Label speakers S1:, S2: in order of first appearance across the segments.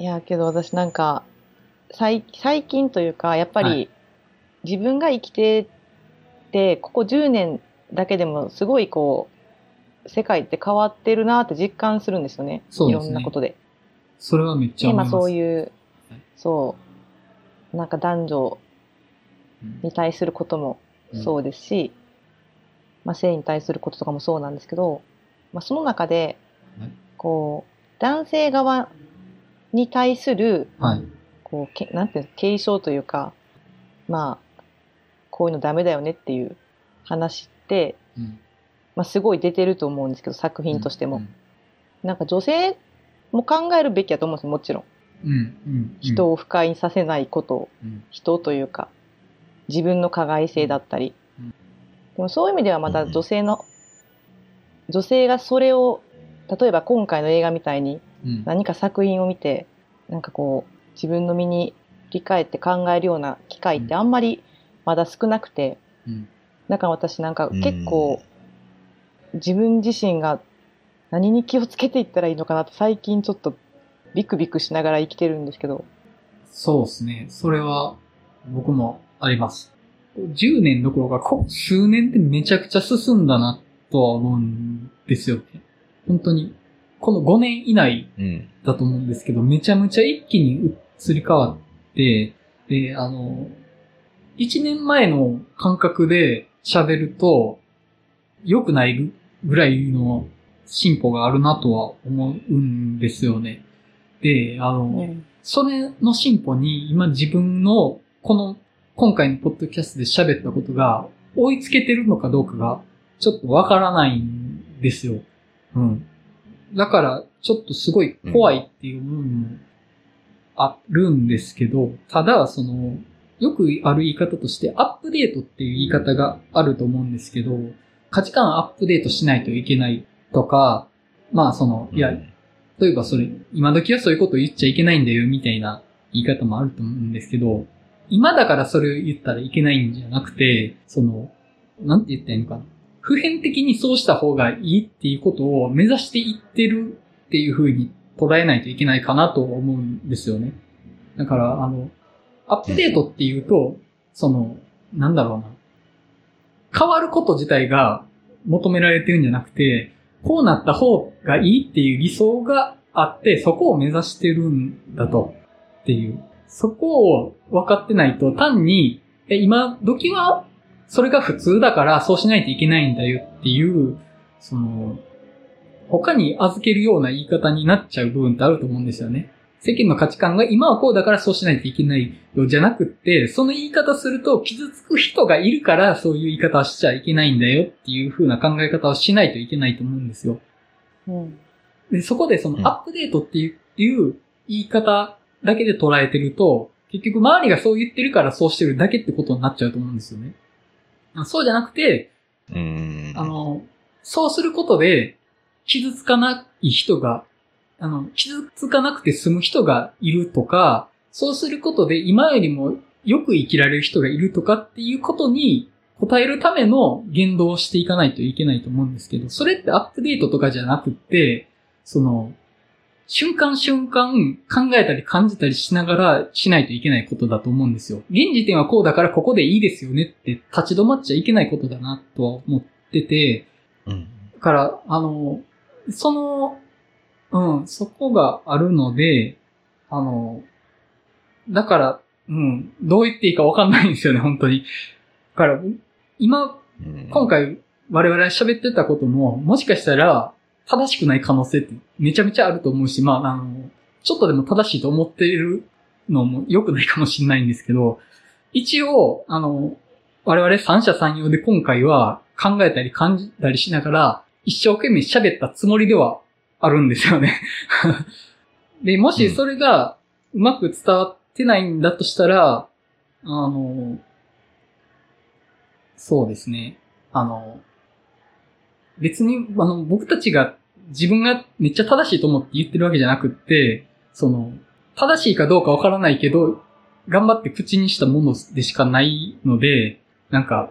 S1: いや、けど私なんか、最最近というか、やっぱり、
S2: はい。
S1: 自分が生きてて、ここ10年だけでもすごいこう、世界って変わってるなって実感するんですよね。
S2: そうですね。
S1: いろんなことで。
S2: それはめっちゃ思います。
S1: そういう
S2: はい、
S1: そう、なんか男女
S2: うん。
S1: に対することもそうですし、まあ性に対することとかもそうなんですけど、まあその中で
S2: はい、
S1: こう、男性側に対する、
S2: はい。
S1: こう、けなんていうの、継承というか、まあ、こういうのダメだよねっていう話って、
S2: うん
S1: まあすごい出てると思うんですけど、作品としても。
S2: うん
S1: なんか女性も考えるべきだと思うんですよ、もちろん。
S2: うん。うん。
S1: 人を不快にさせないことを、
S2: うん。
S1: 人というか、自分の加害性だったり。
S2: うん
S1: でもそういう意味ではまた女性の、女性がそれを、例えば今回の映画みたいに
S2: うん。
S1: 何か作品を見て、なんかこう、自分の身に振り返って考えるような機会ってあんまりまだ少なくて、
S2: うん
S1: だから私なんか結構、自分自身が何に気をつけていったらいいのかなって最近ちょっとビクビクしながら生きてるんですけど。
S2: そうですね。それは、僕もあります。10年どころか、こ数年でめちゃくちゃ進んだな、とは思うんですよね。本当に。この5年以内
S3: うん。
S2: だと思うんですけど、めちゃめちゃ一気に移り変わって、で、あの、1年前の感覚で喋ると、良くないぐらいの進歩があるなとは思うんですよね。で、あの、それの進歩に今自分のこの今回のポッドキャストで喋ったことが追いつけてるのかどうかがちょっとわからないんですよ。うん。だからちょっとすごい怖いっていう部分もあるんですけど、ただそのよくある言い方としてアップデートっていう言い方があると思うんですけど、価値観アップデートしないといけないとか、まあその、いや、例えばそれ、今時はそういうことを言っちゃいけないんだよ、みたいな言い方もあると思うんですけど、今だからそれを言ったらいけないんじゃなくて、その、なんて言ったらいいのかな。普遍的にそうした方がいいっていうことを目指していってるっていう風に捉えないといけないかなと思うんですよね。だから、あの、アップデートっていうと、その、なんだろうな。変わること自体が求められてるんじゃなくて、こうなった方がいいっていう理想があって、そこを目指してるんだと。っていう。そこを分かってないと、単に、え今時は、それが普通だから、そうしないといけないんだよっていう、その、他に預けるような言い方になっちゃう部分ってあると思うんですよね。世間の価値観が今はこうだからそうしないといけないよじゃなくって、その言い方すると傷つく人がいるからそういう言い方はしちゃいけないんだよっていう風な考え方をしないといけないと思うんですよ。
S1: うん。
S2: で、そこでそ
S3: うん
S2: のアップデートっていういう言い方だけで捉えてると、結局周りがそう言ってるからそうしてるだけってことになっちゃうと思うんですよね。あそうじゃなくて、
S3: うん。
S2: あの、そうすることで、傷つかない人が、あの、傷つかなくて済む人がいるとか、そうすることで今よりもよく生きられる人がいるとかっていうことに応えるための言動をしていかないといけないと思うんですけど、それってアップデートとかじゃなくって、その、瞬間瞬間考えたり感じたりしながらしないといけないことだと思うんですよ。現時点はこうだからここでいいですよねって立ち止まっちゃいけないことだなとは思ってて、
S3: うん。
S2: だから、あの、その、うん、そこがあるので、あの、だから、うん、どう言っていいかわかんないんですよね、本当に。だから、今、
S3: うん
S2: 今回我々喋ってたことも、もしかしたら正しくない可能性ってめちゃめちゃあると思うし、まあ、あの、ちょっとでも正しいと思っているのも良くないかもしれないんですけど、一応、あの、我々三者三様で今回は考えたり感じたりしながら、一生懸命喋ったつもりではあるんですよね。で、もしそれがうまく伝わってないんだとしたら、あの、そうですね。あの、別に、あの、僕たちが自分がめっちゃ正しいと思って言ってるわけじゃなくって、その、正しいかどうかわからないけど、頑張って口にしたものでしかないので、なんか、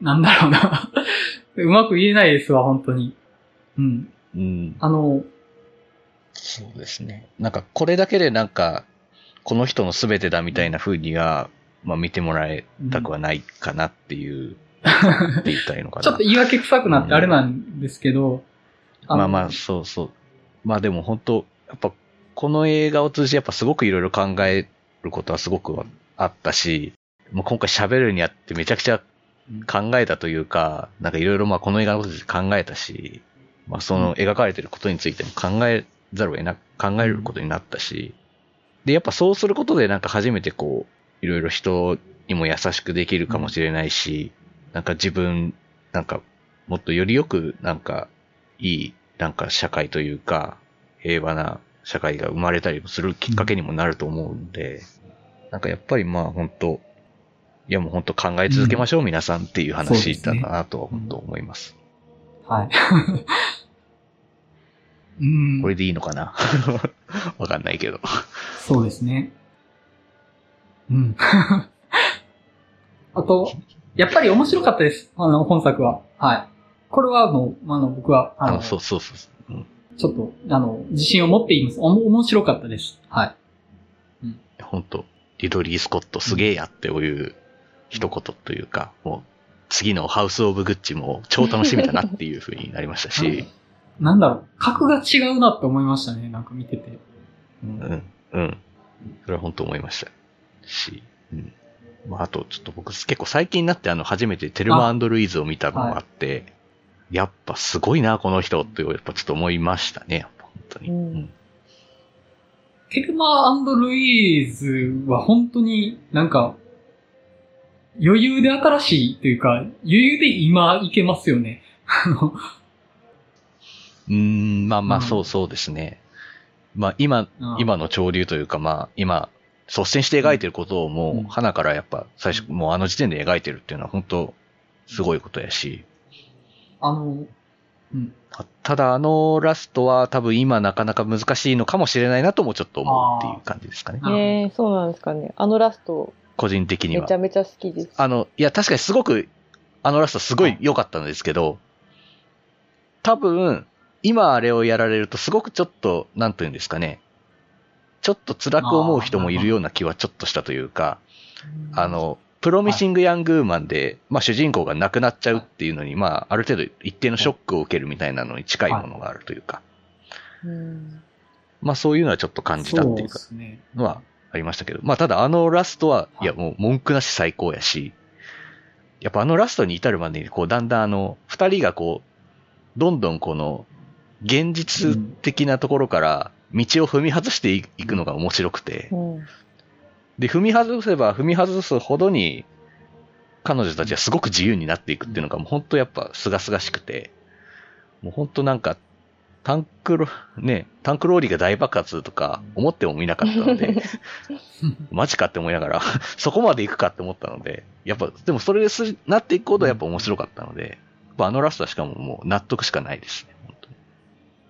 S2: なんだろうな。うまく言えないですわ、本当に。うん。
S3: うん。
S2: あの、
S3: そうですね。なんか、これだけでなんか、この人の全てだみたいな風には、まあ見てもらいたくはないかなっていう、って言ったらいいのかな。
S2: ちょっと言い訳臭くなってあれなんですけど、の
S3: まあまあ、そうそう。まあでも本当やっぱ、この映画を通じてやっぱすごくいろいろ考えることはすごくあったし、もう今回喋るにあってめちゃくちゃ考えたというか、なんかいろいろまあこの映画のことで考えたし、まあその描かれてることについても考えざるを得な、考えることになったし、で、やっぱそうすることでなんか初めてこう、いろいろ人にも優しくできるかもしれないし、なんか自分、なんかもっとよりよくなんかいいなんか社会というか、平和な社会が生まれたりするきっかけにもなると思うんで、なんかやっぱりまあ本当いやもう本当考え続けましょう、皆さんっていう話だなとは本当思います。
S2: はい。うん。
S3: これでいいのかな？わかんないけど。
S2: そうですね。うん。あと、やっぱり面白かったです。あの、本作は。はい。これはもう、あの、僕は、
S3: あの、そうそうそう。うん、
S2: ちょっと、あの、自信を持っています。おも、面白かったです。はい。
S3: うん。本当リドリー・スコットすげえやっていう一言というか、もう、次のハウス・オブ・グッチも超楽しみだなっていうふうになりましたし。
S2: なんだろう、格が違うなって思いましたね、なんか見てて。
S3: うん、うん、うん。それは本当思いましたし。うん。まあ、あと、ちょっと僕結構最近になってあの、初めてテルマルイーズを見たのがあって、はい、やっぱすごいな、この人って、やっぱちょっと思いましたね、本当に。うん、
S2: テルマルイーズは本当になんか、余裕で新しいというか、余裕で今いけますよね。
S3: うん、まあまあ、そうそうですね。まあ今、今の潮流というか、まあ今、率先して描いてることをもう、花からやっぱ最初、もうあの時点で描いてるっていうのは本当、すごいことやし。
S2: あの、
S3: うん。ただあのラストは多分今なかなか難しいのかもしれないなともちょっと思うっていう感じですかね。
S1: ええー、そうなんですかね。あのラスト、
S3: 個人的には。
S1: めちゃめちゃ好きです。
S3: あの、いや、確かにすごく、あのラストすごい良かったんですけど、多分、今あれをやられるとすごくちょっと、なんというんですかね、ちょっと辛く思う人もいるような気はちょっとしたというか、あの、プロミシング・ヤング・ウーマンで、まあ主人公が亡くなっちゃうっていうのに、まあある程度一定のショックを受けるみたいなのに近いものがあるというか、まあそういうのはちょっと感じたっていうか、のはありましたけど、まあただあのラストは、い。やもう文句なし最高やし、やっぱあのラストに至るまでに、こうだんだんあの、二人がこう、どんどんこの、現実的なところから道を踏み外していくのが面白くて、で、踏み外せば踏み外すほどに、彼女たちはすごく自由になっていくっていうのが、もう本当やっぱ清々しくて、もう本当なんかタンクロ、ね、タンクローリーが大爆発とか思っても見なかったので、マジかって思いながら、そこまで行くかって思ったので、やっぱ、でもそれですなっていくほどやっぱ面白かったので、あのラストはしかももう納得しかないですね、本当に。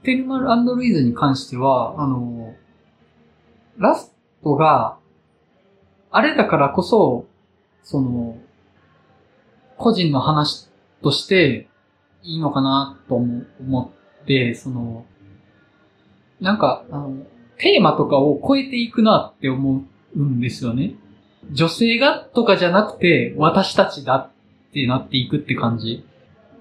S2: テルマルルイーズに関しては、あの、ラストが、あれだからこそ、その、個人の話としていいのかなと思って、その、なんか、あの、テーマとかを超えていくなって思うんですよね。女性がとかじゃなくて、私たちだってなっていくって感じ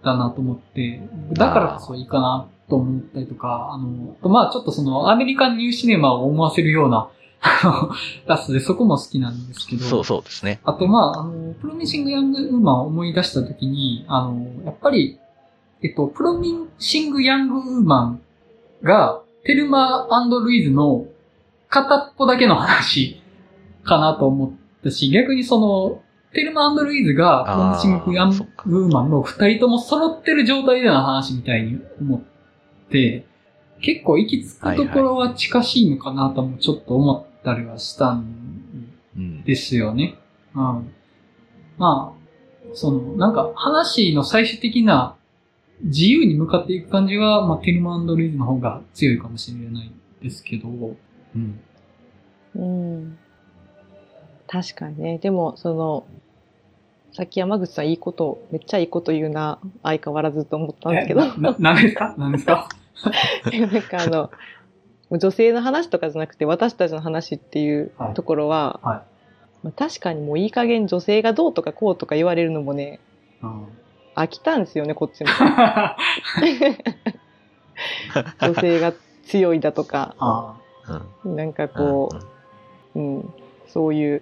S2: だなと思って、だからこそいいかなと思ったりとか、あの、まあちょっとそのアメリカンニューシネマを思わせるような、ラストでそこも好きなんですけど。
S3: そうそうですね。
S2: あとまあ、あの、プロミシング・ヤング・ウーマンを思い出したときに、あの、やっぱりえっと、プロミンシング・ヤング・ウーマンが、テルマルイーズの片っぽだけの話かなと思ったし、逆にその、テルマルイーズが、プロミシング・ヤング・ウーマンの二人とも揃ってる状態での話みたいに思って、結構行き着くところは近しいのかなともちょっと思ったりはしたんですよね。うん、うん、まあ、その、なんか話の最終的な自由に向かっていく感じは、まあ、テルマルイズの方が強いかもしれないですけど、うん。
S1: うん。確かにね。でも、その、さっき山口さんいいこと、めっちゃいいこと言うな、相変わらずと思ったんですけど。
S2: な、何ですか？何ですか？
S1: なんかあの、女性の話とかじゃなくて私たちの話っていう
S2: はい
S1: ところは、
S2: は
S1: まあ、確かにもういい加減女性がどうとかこうとか言われるのもね、
S2: い。うん。
S1: 飽きたんですよね、こっちも。女性が強いだとか、
S2: あ
S3: うん。
S1: なんかこう、うん、そういう、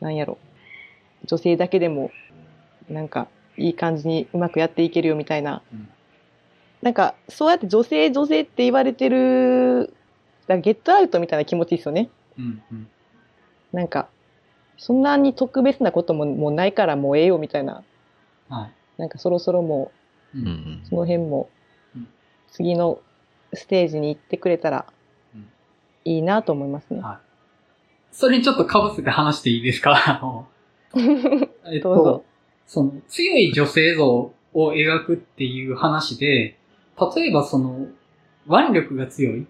S1: なんやろ、女性だけでも、なんか、いい感じにうまくやっていけるよみたいな。
S2: うん。
S1: なんか、そうやって女性、女性って言われてる、だからゲットアウトみたいな気持ちですよね。
S2: うんうん
S1: なんか、そんなに特別なことももうないからもうええよみたいな。
S2: はい。
S1: なんかそろそろも
S2: う
S3: うんん
S1: う、その辺も
S2: うん、
S1: 次のステージに行ってくれたら
S2: うん、
S1: いいなと思いますね。
S2: はい。それにちょっと被せて話していいですか？あの えっ
S1: どうぞ
S2: と、その強い女性像を描くっていう話で、例えばその腕力が強い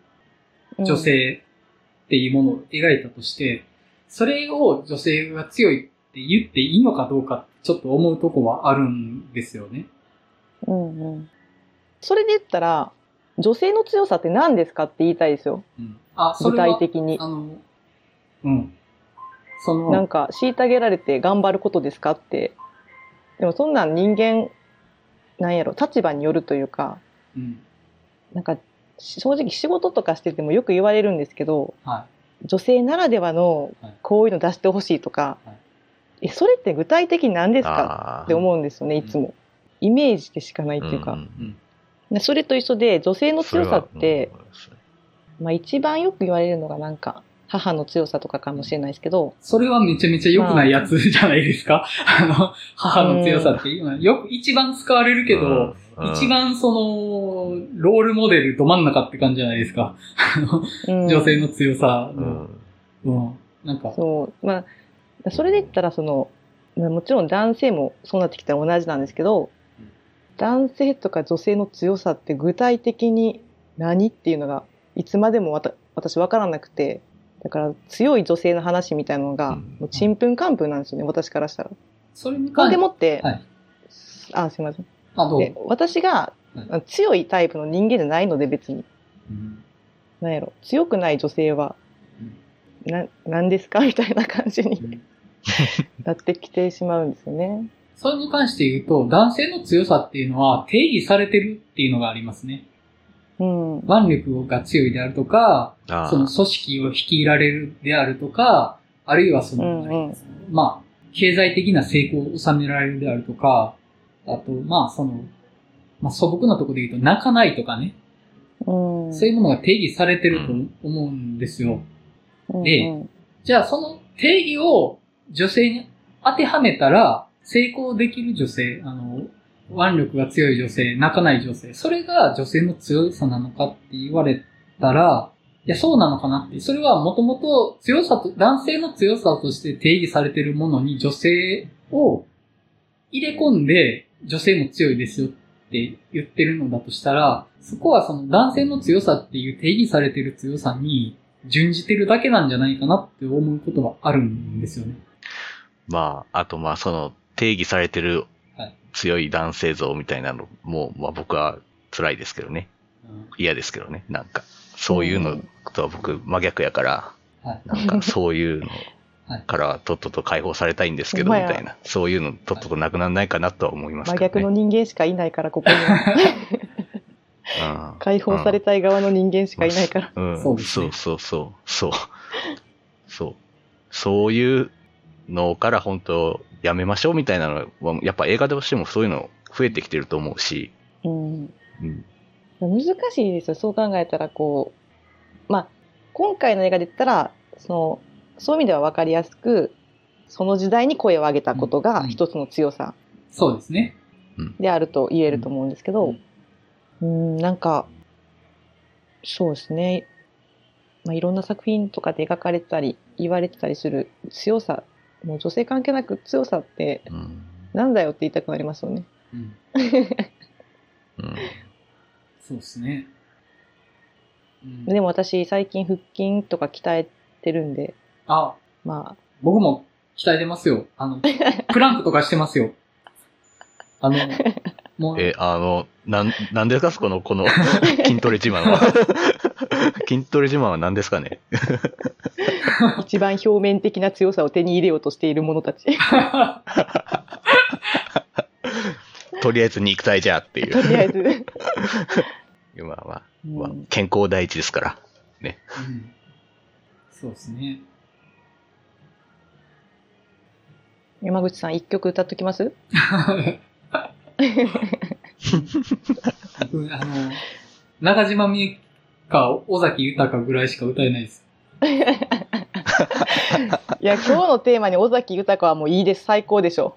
S2: 女性っていうものを描いたとして、それを女性が強いって言っていいのかどうかちょっと思うとこはあるんですよね。
S1: うんうん。それで言ったら、女性の強さって何ですかって言いたいですよ。
S2: うん。あ、そ
S1: 具体的に。
S2: あの、うん。その、
S1: なんか、虐げられて頑張ることですかって。でもそんなん人間、なんやろ、立場によるというか、
S2: うん。
S1: なんか、正直仕事とかしててもよく言われるんですけど、
S2: は
S1: 女性ならではの
S2: はい。
S1: こういうの出してほしいとか、
S2: はい。
S1: え、それって具体的に何ですか？
S3: あ
S1: って思うんですよね、いつも。イメージでしかないっていうか。
S3: ん
S2: い。うん。
S1: でそれと一緒で、女性の強さって、まあ一番よく言われるのがなんか、母の強さとかかもしれないですけど、
S2: それはめちゃめちゃ良くないやつじゃないですか？あの、母の強さって今、よく一番使われるけど、
S3: うん。
S2: 一番その、ロールモデルど真ん中って感じじゃないですか。女性の強さ
S3: う
S2: の。
S3: ん
S2: うん。なんか、
S1: そう、まあ、それで言ったらその、まあもちろん男性もそうなってきたら同じなんですけど
S2: うん、
S1: 男性とか女性の強さって具体的に何っていうのがいつまでもわた私分からなくて、だから強い女性の話みたいなのが、
S3: うん
S1: もうちんぷんかんぷんなんですよね、私からしたら。
S2: それに関して、
S1: でもって、
S2: はい。
S1: あ、すいません。
S2: あ、どう
S1: で私が
S2: は
S1: 強いタイプの人間じゃないので別に。
S2: うん
S1: なんやろ、強くない女性は、な、何ですか？みたいな感じに
S2: うん
S1: なってきてしまうんですよね。
S2: それに関して言うと、男性の強さっていうのは定義されてるっていうのがありますね。
S1: うん。
S2: 腕力が強いであるとか、
S3: あ
S2: その組織を率いられるであるとか、あるいはその、
S1: うんうん
S2: まあ、経済的な成功を収められるであるとか、あと、まあ、その、まあ、素朴なところで言うと、泣かないとかね、
S1: うん。
S2: そういうものが定義されてると思うんですよ。
S1: うん
S2: で
S1: うん
S2: じゃあ、その定義を女性に当てはめたら、成功できる女性、あの、腕力が強い女性、泣かない女性、それが女性の強さなのかって言われたら、いや、そうなのかなって。それはもともと強さと、男性の強さとして定義されているものに女性を入れ込んで、女性も強いですよって言ってるのだとしたら、そこはその男性の強さっていう定義されている強さに準じてるだけなんじゃないかなって思うことはあるんですよね。
S3: まあ、あとまあ、その定義されてる
S2: はい
S3: 強い男性像みたいなのも、まあ僕は辛いですけどね。
S2: うん
S3: 嫌ですけどね。なんか、そういうのとは僕真逆やから、
S2: はい。
S3: なんかそういうの
S2: はい
S3: からとっとと解放されたいんですけど、みたいな。そういうのとっととなくならないかなとは思いますけど、ね。
S1: 真逆の人間しかいないから、ここには。
S3: うん
S1: 解放されたい側の人間しかいないから。
S3: うん、
S2: そうですね
S3: そうそうそう。そう。そう。そういうのから本当やめましょうみたいなのは、やっぱ映画でしてもそういうの増えてきてると思うし、
S1: うん。
S3: うん。
S1: 難しいですよ、そう考えたら、こう。まあ、今回の映画で言ったら、その、そういう意味では分かりやすく、その時代に声を上げたことが一つの強さ
S2: そうですね。
S1: であると言えると思うんですけど、うん、なんか、そうですね。まあ、いろんな作品とかで描かれてたり、言われてたりする強さ、もう女性関係なく強さって
S3: うん。
S1: なんだよって言いたくなりますよね。
S2: うん。
S3: うん。
S2: そうですね。うん、
S1: でも私最近腹筋とか鍛えてるんで、
S2: あ、
S1: まあ、
S2: 僕も鍛えてますよ。あの、プランクとかしてますよ。あの、もう、
S3: え、あの、なん、なんですかそこの、この筋トレ自慢は。筋トレ自慢は何ですかね？
S1: 一番表面的な強さを手に入れようとしている者たち。
S3: とりあえず肉体じゃっていう。
S1: とりあえず。
S3: まあまあ、健康第一ですから。
S2: うんそうですね。
S1: 山口さん一曲歌っときます？
S2: 僕 あの、中島みゆきか尾崎豊ぐらいしか歌えないです。
S1: いや、今日のテーマに尾崎豊はもういいです。最高でしょ。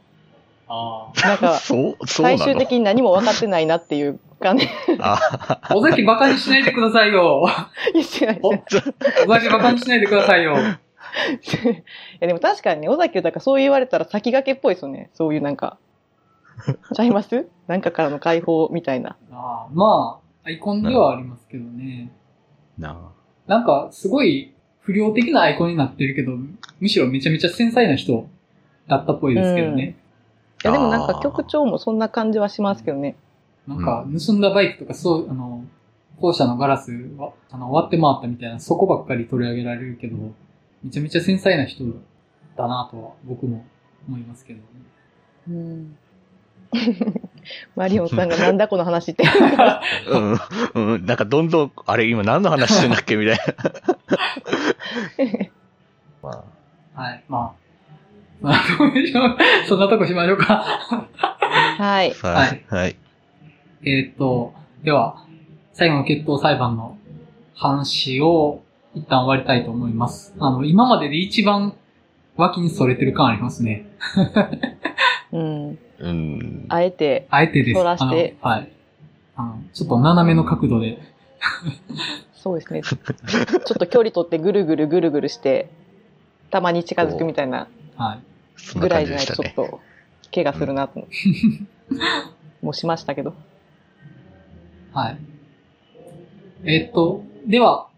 S2: あ
S1: なんか、
S3: そう、そうなの？
S1: 最終的に何も分かってないなっていう感じ。
S3: あ
S2: あ。尾崎バカにしないでくださいよ。
S1: いやしい
S2: お尾崎バカにしないでくださいよ。
S1: いやでも確かにね、尾崎豊そう言われたら先駆けっぽいですよね。そういうなんか。ちゃいます？なんかからの解放みたいな。
S2: ああまあ、アイコンではありますけどね。
S3: な
S2: なんか、すごい不良的なアイコンになってるけど、むしろめちゃめちゃ繊細な人だったっぽいですけどね。
S1: いやでもなんか曲調もそんな感じはしますけどね。
S2: なんか、盗んだバイクとか、そう、あの、校舎のガラスは、あの、割って回ったみたいな、そこばっかり取り上げられるけど、めちゃめちゃ繊細な人だなとは、僕も思いますけどね。
S1: うん。マリオンさんがなんだこの話って。
S3: うん、うん、なんかどんどん、あれ今何の話してんだっけみたいな。ま
S2: はい、まあ。そんなとこでしょうそんなとこしましょうか。
S1: はい。
S3: あ、はい、はい。
S2: えーっと、では、最後の決闘裁判の話を一旦終わりたいと思います。あの、今までで一番脇にそれてる感ありますね。
S1: うん。
S3: うん。
S1: あえて、
S2: あえてです。
S1: 反らして
S2: あのはい。あの、ちょっと斜めの角度で。
S1: そうですね。ちょっと距離取ってぐるぐるぐるぐるして、たまに近づくみたいな
S2: はい。
S1: ぐらいじゃ。ないとちょっと、怪我するなと。もうしましたけど。
S2: はい。えーっと、では、あ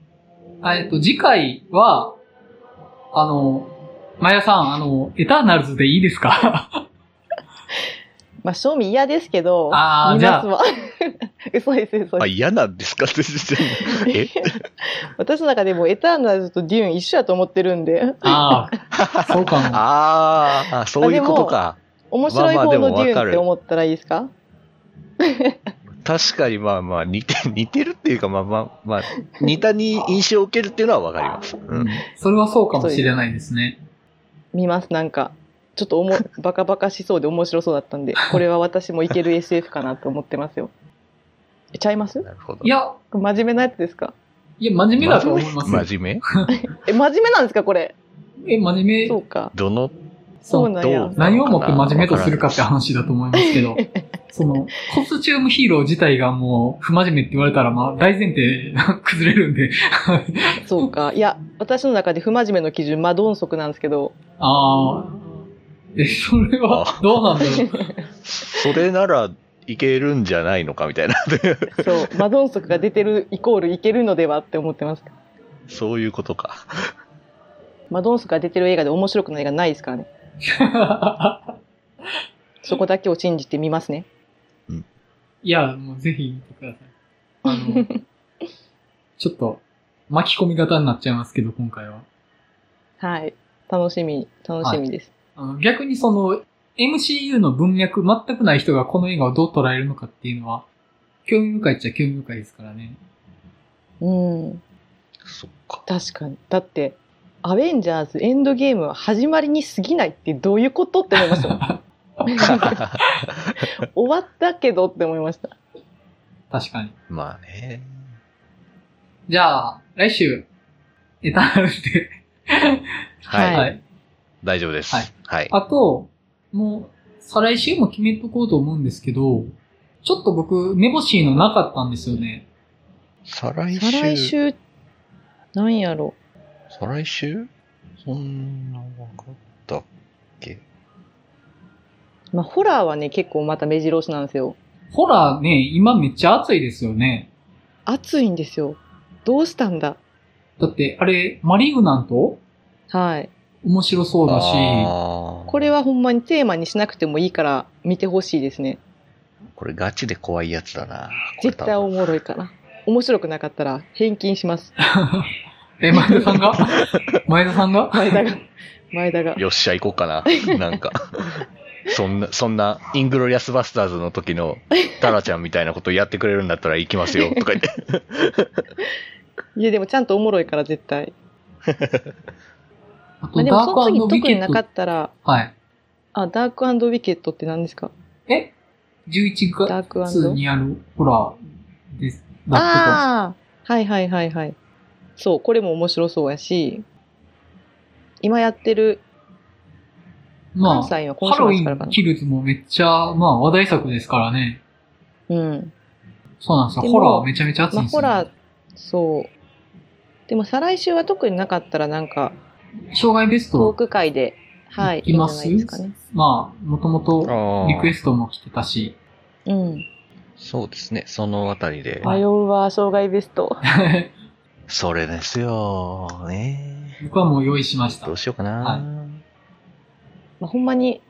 S2: えーっと、次回は、あの、マヤさん、あの、エターナルズでいいですか？
S1: まあ、賞味嫌ですけど、
S2: あー
S1: 見ますわ。嘘です、嘘
S3: あ、
S1: です。
S3: 嫌なんですか？
S1: 私の中でもエターナルズとデューン一緒やと思ってるんで、
S2: ああ、そうかも。
S3: ああ、そういうことか。
S1: 面白い方のデューンって思ったらいいですか？
S3: 確かにまあまあ似て、似てるっていうかまあまあまあ、似たに印象を受けるっていうのはわかります。う
S2: うんん。それはそうかもしれないですね。
S1: 見ます、なんか。ちょっとおも、バカバカしそうで面白そうだったんで、これは私もいける SF かなと思ってますよ。えちゃいます？
S3: なるほど。
S2: いや、
S1: 真面目なやつですか？
S2: いや、真面目だと思いますよ。
S3: 真面目？
S1: え、真面目なんですかこれ？
S2: え、真面目
S1: そうか。
S3: どの、
S1: そうなんや。
S2: 何をもって真面目とするかって話だと思いますけど、その、コスチュームヒーロー自体がもう不真面目って言われたら、まあ、大前提崩れるんで。
S1: そうか。いや、私の中で不真面目の基準、マドンソクなんですけど、
S2: ああ。え、それは、どうなんだろう？
S3: それならいけるんじゃないのかみたいな。
S1: そう、マドンソクが出てるイコールいけるのではって思ってます。
S3: そういうことか。
S1: マドンソクが出てる映画で面白くない映画ないですからね。そこだけを信じてみますね。
S2: いや、もうぜひ見てください。あの、ちょっと、巻き込み型になっちゃいますけど、今回は。
S1: はい。楽しみ、楽しみです。
S2: あの逆にその、MCU の文脈全くない人がこの映画をどう捉えるのかっていうのは、興味深いっちゃ興味深いですからね。
S1: うん。
S3: そっか。
S1: 確かに。だって、アベンジャーズエンドゲームは始まりに過ぎないってどういうことって思いました。終わったけどって思いました。
S2: 確かに。
S3: まあね。
S2: じゃあ、来週、エターナルズで。
S3: はい。
S1: はい
S3: 大丈夫です。
S2: はい
S3: はい。
S2: あと、もう、再来週も決めとこうと思うんですけど、ちょっと僕、めぼしいのなかったんですよね。
S3: 再来週。
S1: 再来週、なんやろ。
S3: 再来週？そんな分か？ったっけ？
S1: まあ、ホラーはね、結構また目白押しなんですよ。
S2: ホラーね、今めっちゃ熱いですよね。
S1: 熱いんですよ。どうしたんだ？
S2: だって、あれ、マリグナント？
S1: はい。
S2: 面白そうだし、
S1: これはほんまにテーマにしなくてもいいから見てほしいですね。
S3: これガチで怖いやつだな。
S1: 絶対おもろいから。面白くなかったら返金します。
S2: え、前田さんが？前田さんが？
S1: 前田が。前田が。
S3: よっしゃ、行こうかな。なんか。そんな、そんな、イングロリアスバスターズの時のタラちゃんみたいなことやってくれるんだったら行きますよ、とか言って。
S1: いや、でもちゃんとおもろいから絶対。
S2: あと、
S1: まあ、でも
S2: ダーク
S1: その時
S2: ウィケット
S1: 特になか。ったら、
S2: はい。
S1: あ、ダークウィケットって何ですか？
S2: え ?11
S1: ダーク
S2: 月にあるホラーです。だって
S1: ああはいはいはいはい。そう、これも面白そうやし、今やってる、
S2: とまあ、
S1: 関西
S2: ウィ
S1: 週末からかな
S2: ンキルズもめっちゃ、まあ話題作ですからね。
S1: うん。
S2: そうなんですよ。ホラーめちゃめちゃ熱い
S1: まあ、
S2: んですよ、
S1: ホラー、そう。でも再来週は特になかったらなんか、
S2: 障害ベス
S1: トー
S2: ト
S1: ク会で、はい、い
S2: ます？
S1: ないですかね。
S2: まあ、もともと
S3: あ
S2: リクエストも来てたし。
S1: うん。
S3: そうですね、そのあたりで。
S2: はい
S1: 迷うわ、障害ベスト。
S3: それですよ、ね
S2: 僕はもう用意しました
S3: どう。しようかな。
S2: はい
S1: まあ、ほんまに、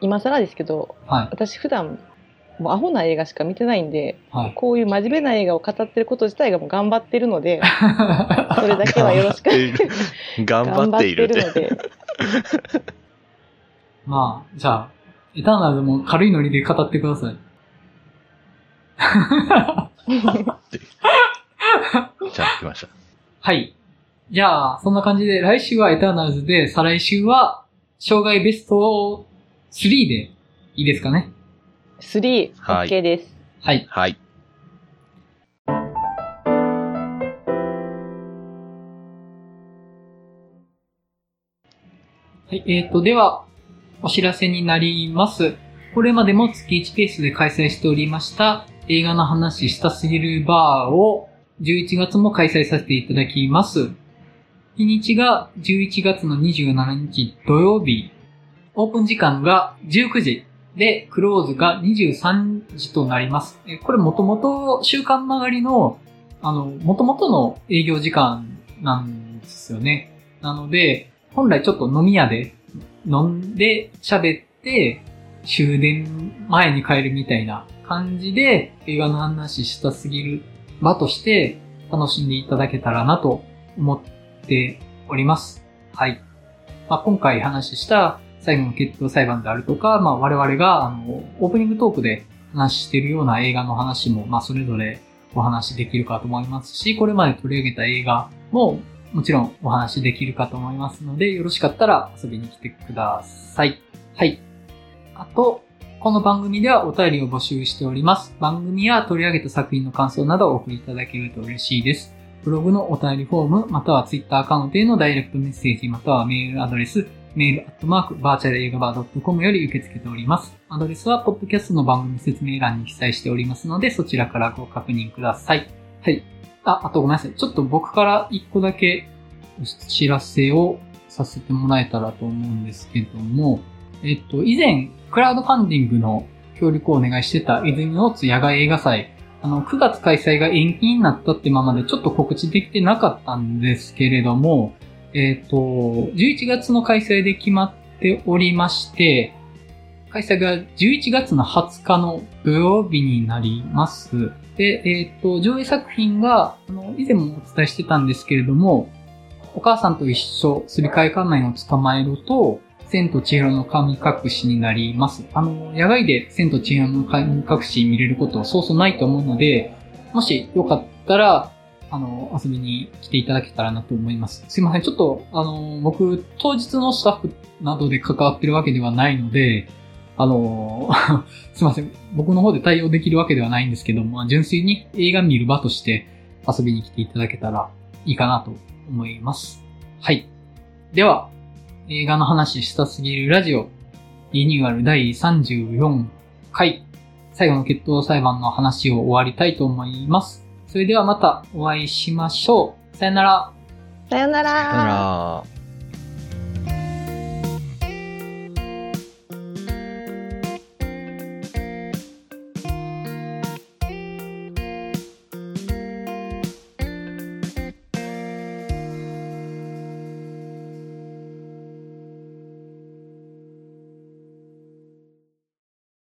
S1: 今更ですけど、
S2: はい。
S1: 私普段、もうアホな映画しか見てないんで、
S2: はい。
S1: こういう真面目な映画を語ってること自体がもう頑張ってるので、それだけはよろしく。
S3: 頑張っている。
S1: 頑張ってるので。
S2: まあ、じゃあ、エターナルズも軽いノリで語ってください。
S3: じゃあ、来ました。
S2: はい。じゃあ、そんな感じで、来週はエターナルズで、再来週は、障害ベスト3でいいですかね
S1: ？3、
S3: はい
S1: OK です。
S2: はい。
S3: はい。
S2: はい、えーと、では、お知らせになります。これまでも月1ペースで開催しておりました映画の話したすぎるバーを11月も開催させていただきます。日にちが11月の27日土曜日。オープン時間が19時で、クローズが23時となります。これもともと週間曲がりの、あの、もともとの営業時間なんですよね。なので、本来ちょっと飲み屋で飲んで喋って終電前に帰るみたいな感じで映画の話したすぎる場として楽しんでいただけたらなと思っております。はい。まあ、今回話した最後の決闘裁判であるとか、まあ、我々があのオープニングトークで話しているような映画の話も、まあ、それぞれお話しできるかと思いますし、これまで取り上げた映画ももちろんお話しできるかと思いますので、よろしかったら遊びに来てください。はい。あと、この番組ではお便りを募集しております。番組や取り上げた作品の感想などをお送りいただけると嬉しいです。ブログのお便りフォーム、またはツイッターアカウントへのダイレクトメッセージ、またはメールアドレス、メールアットマーク、バーチャル映画バー .com より受け付けております。アドレスは、ポッドキャストの番組説明欄に記載しておりますので、そちらからご確認ください。はい。あ、あとごめんなさい。ちょっと僕から一個だけお知らせをさせてもらえたらと思うんですけども、えっと、以前、クラウドファンディングの協力をお願いしてた泉大津野外映画祭、あの、9月開催が延期になったってままでちょっと告知できてなかったんですけれども、えっと、11月の開催で決まっておりまして、開催が11月の20日の土曜日になります。で、えっ、と、上映作品が、あの、以前もお伝えしてたんですけれども、お母さんと一緒、すり替え仮面を捕まえると、千と千尋の神隠しになります。あの、野外で千と千尋の神隠し見れることはそうそうないと思うので、もしよかったら、あの、遊びに来ていただけたらなと思います。すいません。ちょっと、あの、僕、当日のスタッフなどで関わってるわけではないので、あの、すいません。僕の方で対応できるわけではないんですけども、純粋に映画見る場として遊びに来ていただけたらいいかなと思います。はい。では、映画の話したすぎるラジオ、リニューアル第34回、最後の決闘裁判の話を終わりたいと思います。それではまたお会いしましょう。さよなら。
S1: さよなら。
S3: だから、